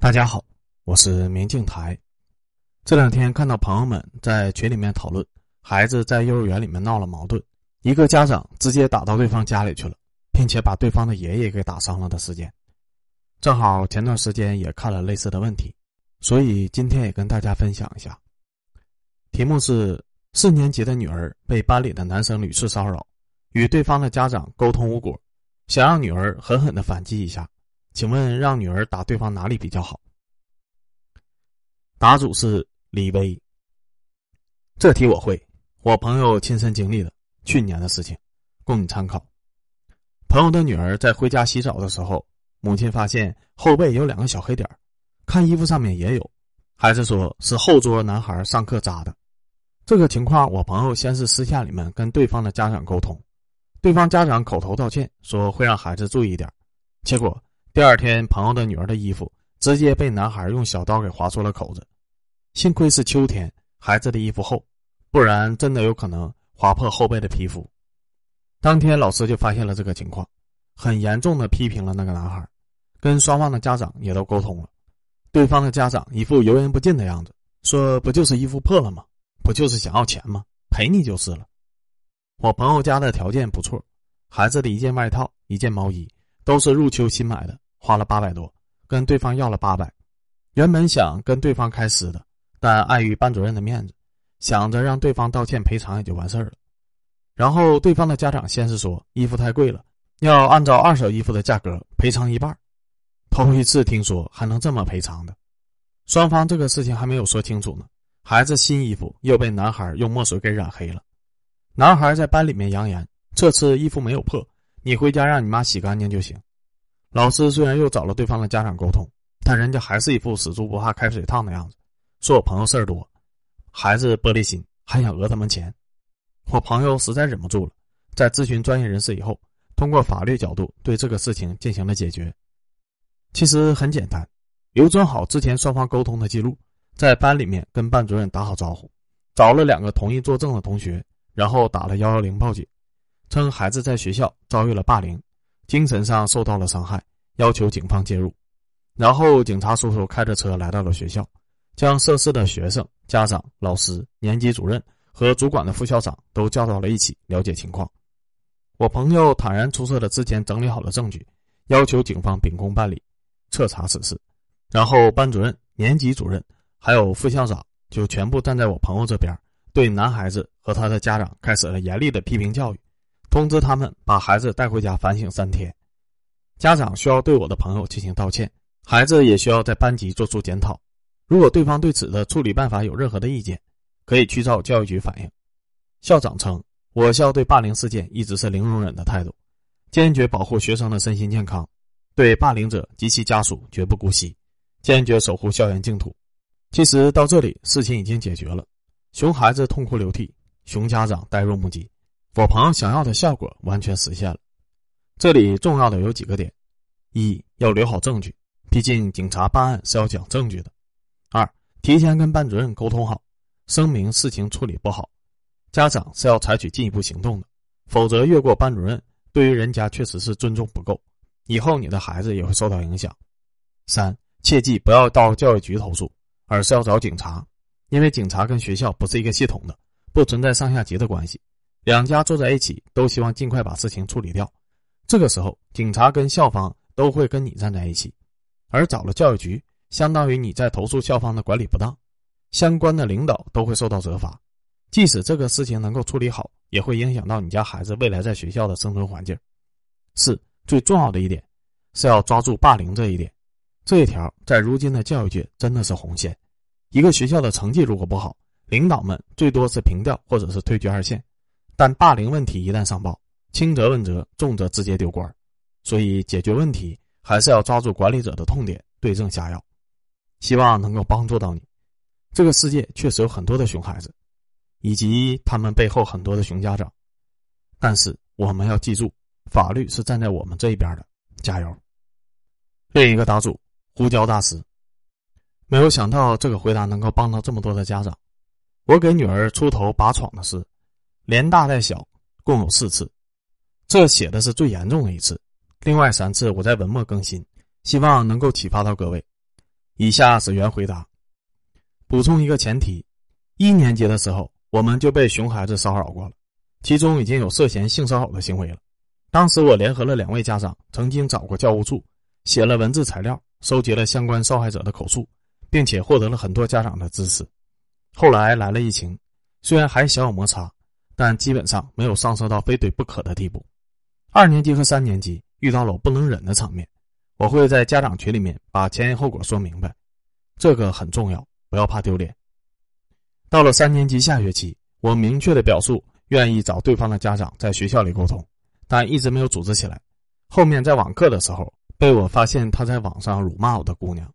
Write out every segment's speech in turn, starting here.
大家好，我是明镜台。这两天看到朋友们在群里面讨论，孩子在幼儿园里面闹了矛盾，一个家长直接打到对方家里去了，并且把对方的爷爷给打伤了的事件。正好前段时间也看了类似的问题，所以今天也跟大家分享一下。题目是四年级的女儿被班里的男生屡次骚扰，与对方的家长沟通无果，想让女儿狠狠的反击一下。请问让女儿打对方哪里比较好？答主是李威。这题我会，我朋友亲身经历的去年的事情，供你参考。朋友的女儿在回家洗澡的时候，母亲发现后背有两个小黑点看衣服上面也有，孩子说是后桌男孩上课扎的。这个情况，我朋友先是私下里面跟对方的家长沟通，对方家长口头道歉说会让孩子注意一点，结果。第二天，朋友的女儿的衣服直接被男孩用小刀给划出了口子，幸亏是秋天，孩子的衣服厚，不然真的有可能划破后背的皮肤。当天，老师就发现了这个情况，很严重的批评了那个男孩，跟双方的家长也都沟通了。对方的家长一副油盐不进的样子，说：“不就是衣服破了吗？不就是想要钱吗？赔你就是了。”我朋友家的条件不错，孩子的一件外套，一件毛衣。都是入秋新买的，花了八百多，跟对方要了八百。原本想跟对方开撕的，但碍于班主任的面子，想着让对方道歉赔偿也就完事儿了。然后对方的家长先是说衣服太贵了，要按照二手衣服的价格赔偿一半。头一次听说还能这么赔偿的，双方这个事情还没有说清楚呢，孩子新衣服又被男孩用墨水给染黑了。男孩在班里面扬言，这次衣服没有破。你回家让你妈洗干净就行。老师虽然又找了对方的家长沟通，但人家还是一副死猪不怕开水烫的样子，说我朋友事儿多，孩子玻璃心，还想讹他们钱。我朋友实在忍不住了，在咨询专业人士以后，通过法律角度对这个事情进行了解决。其实很简单，留存好之前双方沟通的记录，在班里面跟班主任打好招呼，找了两个同意作证的同学，然后打了幺幺零报警。称孩子在学校遭遇了霸凌，精神上受到了伤害，要求警方介入。然后警察叔叔开着车来到了学校，将涉事的学生、家长、老师、年级主任和主管的副校长都叫到了一起了解情况。我朋友坦然出示了之前整理好的证据，要求警方秉公办理，彻查此事。然后班主任、年级主任还有副校长就全部站在我朋友这边，对男孩子和他的家长开始了严厉的批评教育。通知他们把孩子带回家反省三天，家长需要对我的朋友进行道歉，孩子也需要在班级做出检讨。如果对方对此的处理办法有任何的意见，可以去找教育局反映。校长称，我校对霸凌事件一直是零容忍的态度，坚决保护学生的身心健康，对霸凌者及其家属绝不姑息，坚决守护校园净土。其实到这里，事情已经解决了，熊孩子痛哭流涕，熊家长呆若木鸡。我朋友想要的效果完全实现了。这里重要的有几个点：一要留好证据，毕竟警察办案是要讲证据的；二提前跟班主任沟通好，声明事情处理不好，家长是要采取进一步行动的，否则越过班主任，对于人家确实是尊重不够，以后你的孩子也会受到影响。三切记不要到教育局投诉，而是要找警察，因为警察跟学校不是一个系统的，不存在上下级的关系。两家坐在一起，都希望尽快把事情处理掉。这个时候，警察跟校方都会跟你站在一起，而找了教育局，相当于你在投诉校方的管理不当，相关的领导都会受到责罚。即使这个事情能够处理好，也会影响到你家孩子未来在学校的生存环境。四，最重要的一点是要抓住霸凌这一点，这一条在如今的教育界真的是红线。一个学校的成绩如果不好，领导们最多是平调或者是退居二线。但霸凌问题一旦上报，轻则问责，重则直接丢官所以解决问题还是要抓住管理者的痛点，对症下药。希望能够帮助到你。这个世界确实有很多的熊孩子，以及他们背后很多的熊家长，但是我们要记住，法律是站在我们这一边的。加油！另一个答主胡椒大师，没有想到这个回答能够帮到这么多的家长。我给女儿出头拔闯的事。连大带小共有四次，这写的是最严重的一次。另外三次我在文末更新，希望能够启发到各位。以下是原回答。补充一个前提：一年级的时候，我们就被熊孩子骚扰过了，其中已经有涉嫌性骚扰的行为了。当时我联合了两位家长，曾经找过教务处，写了文字材料，收集了相关受害者的口述，并且获得了很多家长的支持。后来来了疫情，虽然还小有摩擦，但基本上没有上升到非怼不可的地步。二年级和三年级遇到了我不能忍的场面，我会在家长群里面把前因后果说明白，这个很重要。不要怕丢脸。到了三年级下学期，我明确的表述愿意找对方的家长在学校里沟通，但一直没有组织起来。后面在网课的时候，被我发现他在网上辱骂我的姑娘，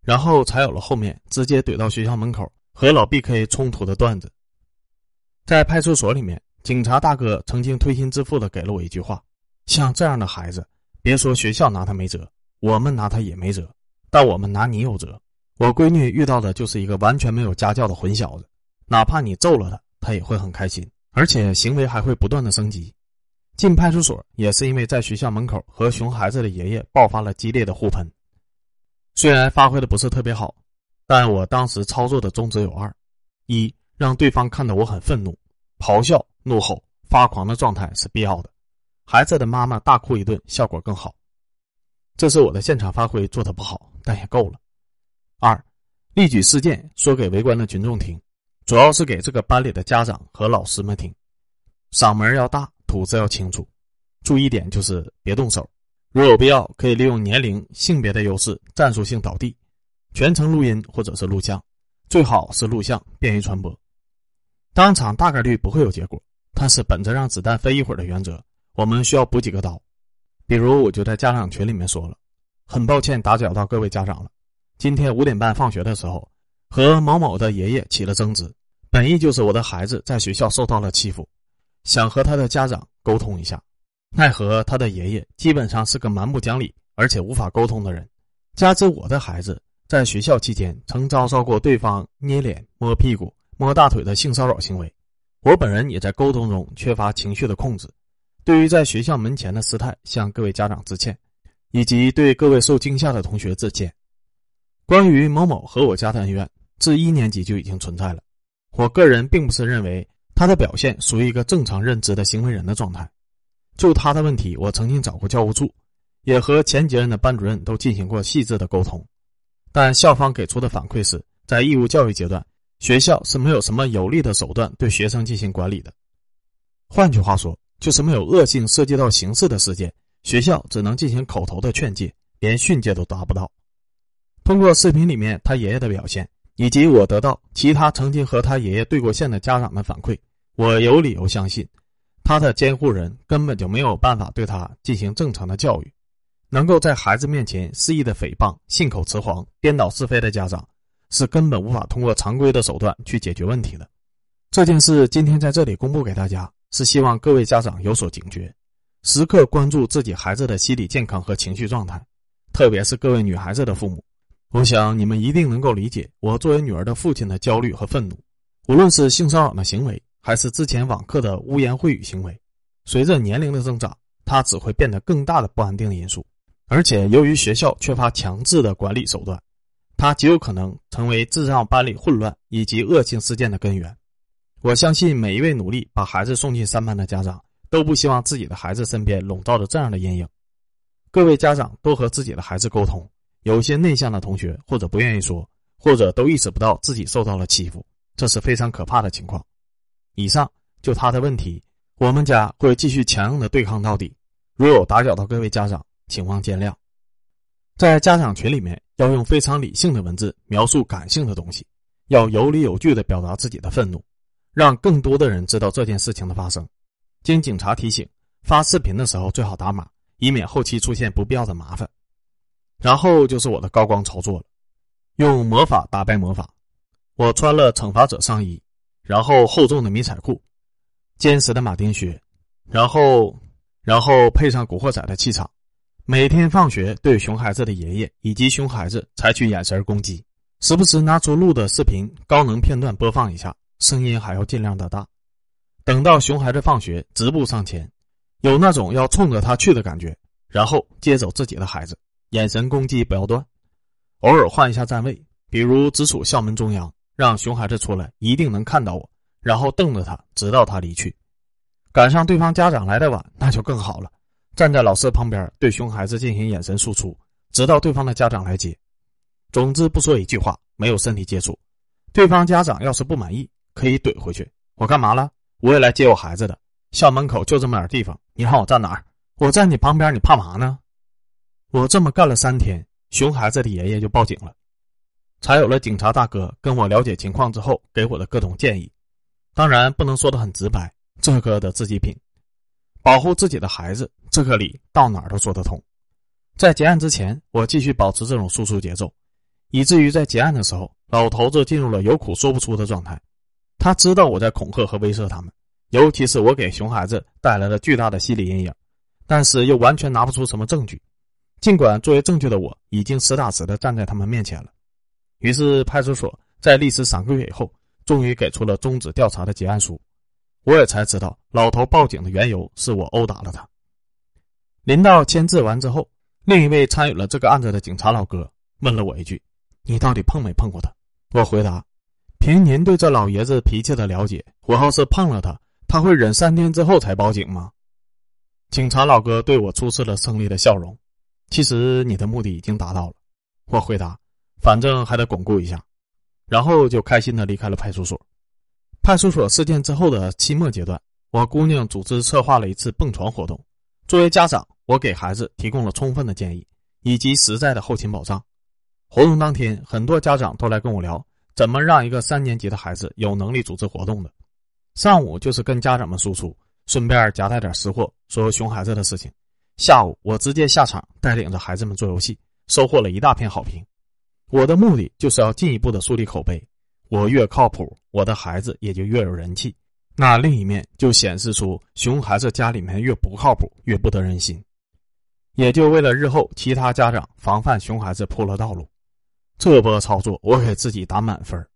然后才有了后面直接怼到学校门口和老 BK 冲突的段子。在派出所里面，警察大哥曾经推心置腹的给了我一句话：像这样的孩子，别说学校拿他没辙，我们拿他也没辙，但我们拿你有辙。我闺女遇到的就是一个完全没有家教的混小子，哪怕你揍了他，他也会很开心，而且行为还会不断的升级。进派出所也是因为在学校门口和熊孩子的爷爷爆发了激烈的互喷，虽然发挥的不是特别好，但我当时操作的宗旨有二：一让对方看到我很愤怒、咆哮、怒吼、发狂的状态是必要的，孩子的妈妈大哭一顿效果更好。这是我的现场发挥做的不好，但也够了。二，例举事件说给围观的群众听，主要是给这个班里的家长和老师们听。嗓门要大，吐字要清楚。注意点就是别动手，如有必要，可以利用年龄、性别的优势，战术性倒地。全程录音或者是录像，最好是录像，便于传播。当场大概率不会有结果，但是本着让子弹飞一会儿的原则，我们需要补几个刀。比如，我就在家长群里面说了，很抱歉打搅到各位家长了。今天五点半放学的时候，和某某的爷爷起了争执，本意就是我的孩子在学校受到了欺负，想和他的家长沟通一下，奈何他的爷爷基本上是个蛮不讲理而且无法沟通的人，加之我的孩子在学校期间曾遭受过对方捏脸、摸屁股、摸大腿的性骚扰行为，我本人也在沟通中缺乏情绪的控制，对于在学校门前的失态向各位家长致歉，以及对各位受惊吓的同学致歉。关于某某和我家的恩怨，自一年级就已经存在了。我个人并不是认为他的表现属于一个正常认知的行为人的状态。就他的问题，我曾经找过教务处，也和前几任的班主任都进行过细致的沟通，但校方给出的反馈是在义务教育阶段，学校是没有什么有力的手段对学生进行管理的。换句话说，就是没有恶性涉及到刑事的事件，学校只能进行口头的劝诫，连训诫都达不到。通过视频里面他爷爷的表现，以及我得到其他曾经和他爷爷对过线的家长的反馈，我有理由相信，他的监护人根本就没有办法对他进行正常的教育。能够在孩子面前肆意的诽谤、信口雌黄、颠倒是非的家长，是根本无法通过常规的手段去解决问题的。这件事今天在这里公布给大家，是希望各位家长有所警觉，时刻关注自己孩子的心理健康和情绪状态，特别是各位女孩子的父母。我想你们一定能够理解我作为女儿的父亲的焦虑和愤怒。无论是性骚扰的行为，还是之前网课的污言秽语行为，随着年龄的增长，它只会变得更大的不安定因素。而且，由于学校缺乏强制的管理手段，它极有可能成为制造班里混乱以及恶性事件的根源。我相信每一位努力把孩子送进三班的家长，都不希望自己的孩子身边笼罩着这样的阴影。各位家长多和自己的孩子沟通。有些内向的同学，或者不愿意说，或者都意识不到自己受到了欺负，这是非常可怕的情况。以上就他的问题，我们家会继续强硬的对抗到底。如有打搅到各位家长，请望见谅。在家长群里面，要用非常理性的文字描述感性的东西，要有理有据的表达自己的愤怒，让更多的人知道这件事情的发生。经警察提醒，发视频的时候最好打码，以免后期出现不必要的麻烦。然后就是我的高光操作了，用魔法打败魔法。我穿了惩罚者上衣，然后厚重的迷彩裤，坚实的马丁靴，然后，然后配上古惑仔的气场。每天放学对熊孩子的爷爷以及熊孩子采取眼神攻击，时不时拿出录的视频高能片段播放一下，声音还要尽量的大。等到熊孩子放学，直步上前，有那种要冲着他去的感觉，然后接走自己的孩子。眼神攻击不要断，偶尔换一下站位，比如直处校门中央，让熊孩子出来一定能看到我，然后瞪着他，直到他离去。赶上对方家长来的晚，那就更好了，站在老师旁边，对熊孩子进行眼神输出，直到对方的家长来接。总之不说一句话，没有身体接触。对方家长要是不满意，可以怼回去：“我干嘛了？我也来接我孩子的。校门口就这么点地方，你让我站哪儿？我在你旁边，你怕嘛呢？”我这么干了三天，熊孩子的爷爷就报警了，才有了警察大哥跟我了解情况之后给我的各种建议。当然不能说的很直白，这个的自己品。保护自己的孩子，这个理到哪儿都说得通。在结案之前，我继续保持这种输出节奏，以至于在结案的时候，老头子进入了有苦说不出的状态。他知道我在恐吓和威慑他们，尤其是我给熊孩子带来了巨大的心理阴影，但是又完全拿不出什么证据。尽管作为证据的我已经实打实的站在他们面前了，于是派出所，在历时三个月以后，终于给出了终止调查的结案书。我也才知道，老头报警的缘由是我殴打了他。临到签字完之后，另一位参与了这个案子的警察老哥问了我一句：“你到底碰没碰过他？”我回答：“凭您对这老爷子脾气的了解，我要是碰了他，他会忍三天之后才报警吗？”警察老哥对我出示了胜利的笑容。其实你的目的已经达到了，我回答，反正还得巩固一下，然后就开心的离开了派出所。派出所事件之后的期末阶段，我姑娘组织策划了一次蹦床活动。作为家长，我给孩子提供了充分的建议以及实在的后勤保障。活动当天，很多家长都来跟我聊怎么让一个三年级的孩子有能力组织活动的。上午就是跟家长们输出，顺便夹带点私货，说熊孩子的事情。下午，我直接下场带领着孩子们做游戏，收获了一大片好评。我的目的就是要进一步的树立口碑，我越靠谱，我的孩子也就越有人气。那另一面就显示出熊孩子家里面越不靠谱，越不得人心，也就为了日后其他家长防范熊孩子铺了道路。这波操作，我给自己打满分。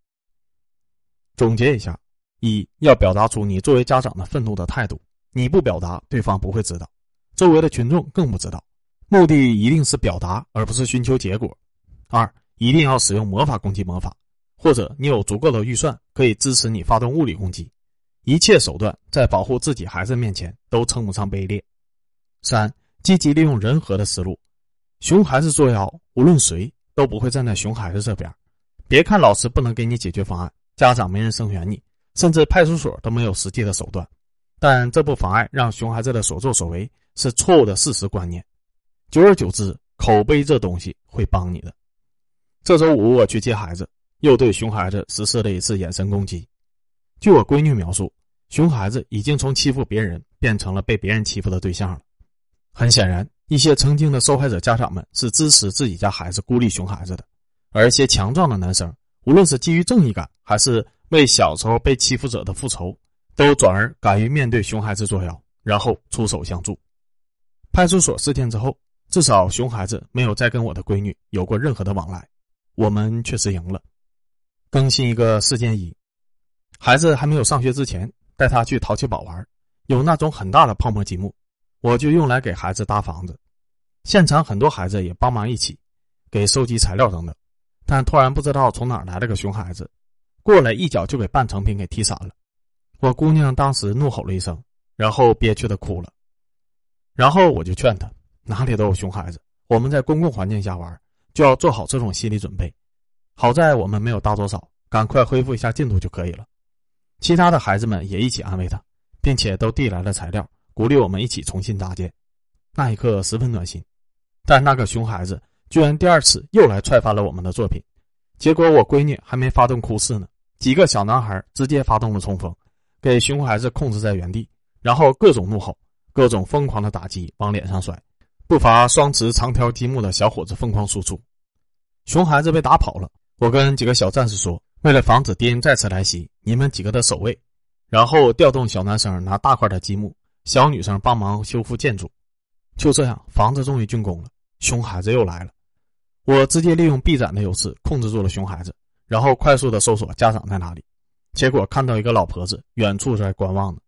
总结一下：一要表达出你作为家长的愤怒的态度，你不表达，对方不会知道。周围的群众更不知道，目的一定是表达，而不是寻求结果。二，一定要使用魔法攻击魔法，或者你有足够的预算可以支持你发动物理攻击。一切手段在保护自己孩子面前都称不上卑劣。三，积极利用人和的思路，熊孩子作妖，无论谁都不会站在熊孩子这边。别看老师不能给你解决方案，家长没人声援你，甚至派出所都没有实际的手段，但这不妨碍让熊孩子的所作所为。是错误的事实观念，久而久之，口碑这东西会帮你的。这周五我去接孩子，又对熊孩子实施了一次眼神攻击。据我闺女描述，熊孩子已经从欺负别人变成了被别人欺负的对象了。很显然，一些曾经的受害者家长们是支持自己家孩子孤立熊孩子的，而一些强壮的男生，无论是基于正义感，还是为小时候被欺负者的复仇，都转而敢于面对熊孩子作妖，然后出手相助。派出所事件之后，至少熊孩子没有再跟我的闺女有过任何的往来，我们确实赢了。更新一个事件一：孩子还没有上学之前，带他去淘气堡玩，有那种很大的泡沫积木，我就用来给孩子搭房子。现场很多孩子也帮忙一起，给收集材料等等。但突然不知道从哪来了个熊孩子，过来一脚就给半成品给踢散了。我姑娘当时怒吼了一声，然后憋屈的哭了。然后我就劝他，哪里都有熊孩子，我们在公共环境下玩，就要做好这种心理准备。好在我们没有搭多少，赶快恢复一下进度就可以了。其他的孩子们也一起安慰他，并且都递来了材料，鼓励我们一起重新搭建。那一刻十分暖心。但那个熊孩子居然第二次又来踹翻了我们的作品，结果我闺女还没发动哭势呢，几个小男孩直接发动了冲锋，给熊孩子控制在原地，然后各种怒吼。各种疯狂的打击往脸上甩，不乏双持长条积木的小伙子疯狂输出。熊孩子被打跑了，我跟几个小战士说：“为了防止敌人再次来袭，你们几个的守卫，然后调动小男生拿大块的积木，小女生帮忙修复建筑。”就这样，房子终于竣工了。熊孩子又来了，我直接利用臂展的优势控制住了熊孩子，然后快速的搜索家长在哪里。结果看到一个老婆子远处在观望呢。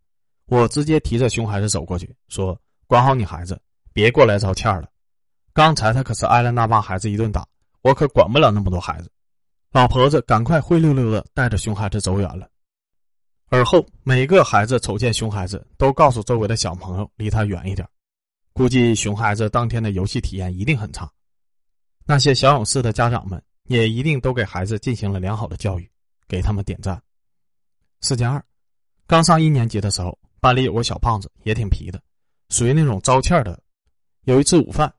我直接提着熊孩子走过去，说：“管好你孩子，别过来招欠了。刚才他可是挨了那帮孩子一顿打，我可管不了那么多孩子。老婆子赶快灰溜溜的带着熊孩子走远了。而后，每个孩子瞅见熊孩子，都告诉周围的小朋友离他远一点。估计熊孩子当天的游戏体验一定很差。那些小勇士的家长们也一定都给孩子进行了良好的教育，给他们点赞。事件二，刚上一年级的时候，班里有个小胖子，也挺皮的，属于那种招欠的。有一次午饭，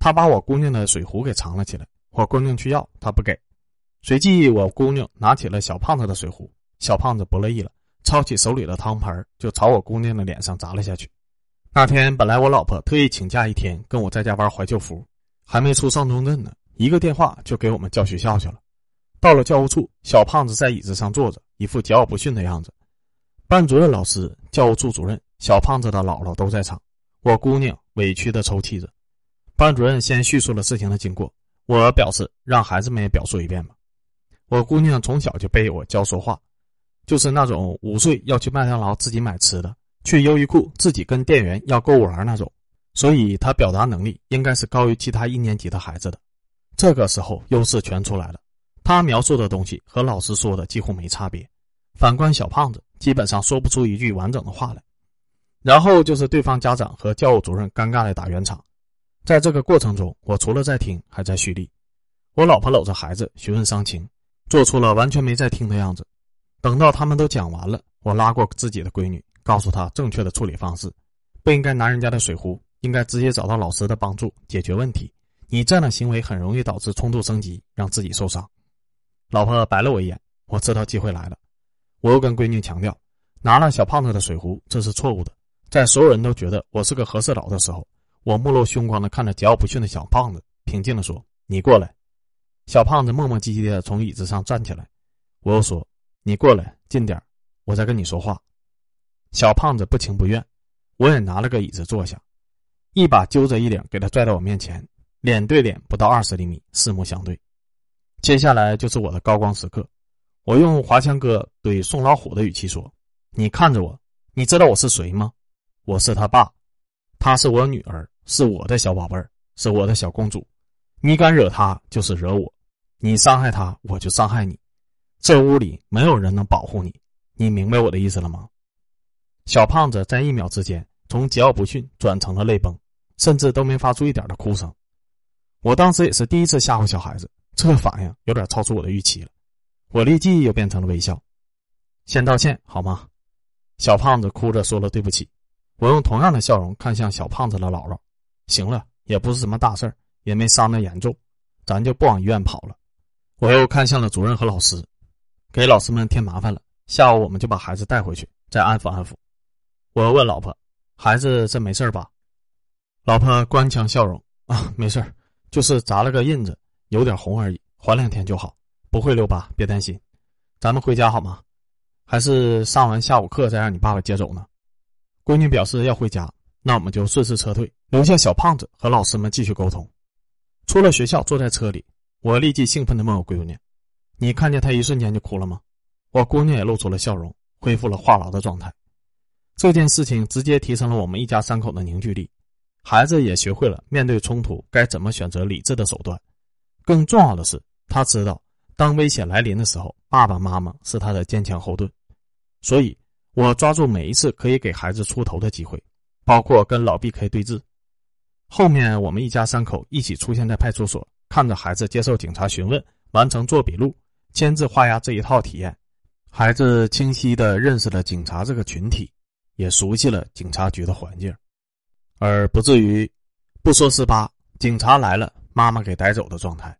他把我姑娘的水壶给藏了起来，我姑娘去要，他不给。随即，我姑娘拿起了小胖子的水壶，小胖子不乐意了。抄起手里的汤盆，就朝我姑娘的脸上砸了下去。那天本来我老婆特意请假一天，跟我在家玩怀旧服，还没出上中镇呢，一个电话就给我们叫学校去了。到了教务处，小胖子在椅子上坐着，一副桀骜不驯的样子。班主任老师、教务处主任、小胖子的姥姥都在场。我姑娘委屈的抽泣着。班主任先叙述了事情的经过，我表示让孩子们也表述一遍吧。我姑娘从小就被我教说话。就是那种五岁要去麦当劳自己买吃的，去优衣库自己跟店员要购物篮那种，所以他表达能力应该是高于其他一年级的孩子的。这个时候优势全出来了，他描述的东西和老师说的几乎没差别。反观小胖子，基本上说不出一句完整的话来。然后就是对方家长和教务主任尴尬的打圆场。在这个过程中，我除了在听，还在蓄力。我老婆搂着孩子询问伤情，做出了完全没在听的样子。等到他们都讲完了，我拉过自己的闺女，告诉她正确的处理方式：不应该拿人家的水壶，应该直接找到老师的帮助解决问题。你这样的行为很容易导致冲突升级，让自己受伤。老婆白了我一眼，我知道机会来了。我又跟闺女强调，拿了小胖子的水壶，这是错误的。在所有人都觉得我是个和事佬的时候，我目露凶光的看着桀骜不驯的小胖子，平静的说：“你过来。”小胖子磨磨唧唧的从椅子上站起来，我又说。你过来近点我再跟你说话。小胖子不情不愿，我也拿了个椅子坐下，一把揪着衣领给他拽到我面前，脸对脸不到二十厘米，四目相对。接下来就是我的高光时刻，我用华强哥对宋老虎的语气说：“你看着我，你知道我是谁吗？我是他爸，他是我女儿，是我的小宝贝儿，是我的小公主。你敢惹他，就是惹我；你伤害他，我就伤害你。”这屋里没有人能保护你，你明白我的意思了吗？小胖子在一秒之间从桀骜不驯转成了泪崩，甚至都没发出一点的哭声。我当时也是第一次吓唬小孩子，这反应有点超出我的预期了。我立即又变成了微笑。先道歉好吗？小胖子哭着说了对不起。我用同样的笑容看向小胖子的姥姥。行了，也不是什么大事儿，也没伤得严重，咱就不往医院跑了。我又看向了主任和老师。给老师们添麻烦了，下午我们就把孩子带回去，再安抚安抚。我问老婆：“孩子这没事吧？”老婆官腔笑容：“啊，没事就是砸了个印子，有点红而已，缓两天就好，不会留疤，别担心。咱们回家好吗？还是上完下午课再让你爸爸接走呢？”闺女表示要回家，那我们就顺势撤退，留下小胖子和老师们继续沟通。出了学校，坐在车里，我立即兴奋地问我闺女。你看见他一瞬间就哭了吗？我姑娘也露出了笑容，恢复了话痨的状态。这件事情直接提升了我们一家三口的凝聚力，孩子也学会了面对冲突该怎么选择理智的手段。更重要的是，他知道当危险来临的时候，爸爸妈妈是他的坚强后盾。所以，我抓住每一次可以给孩子出头的机会，包括跟老 BK 对峙。后面我们一家三口一起出现在派出所，看着孩子接受警察询问，完成做笔录。签字画押这一套体验，孩子清晰的认识了警察这个群体，也熟悉了警察局的环境，而不至于不说十八，警察来了，妈妈给逮走的状态。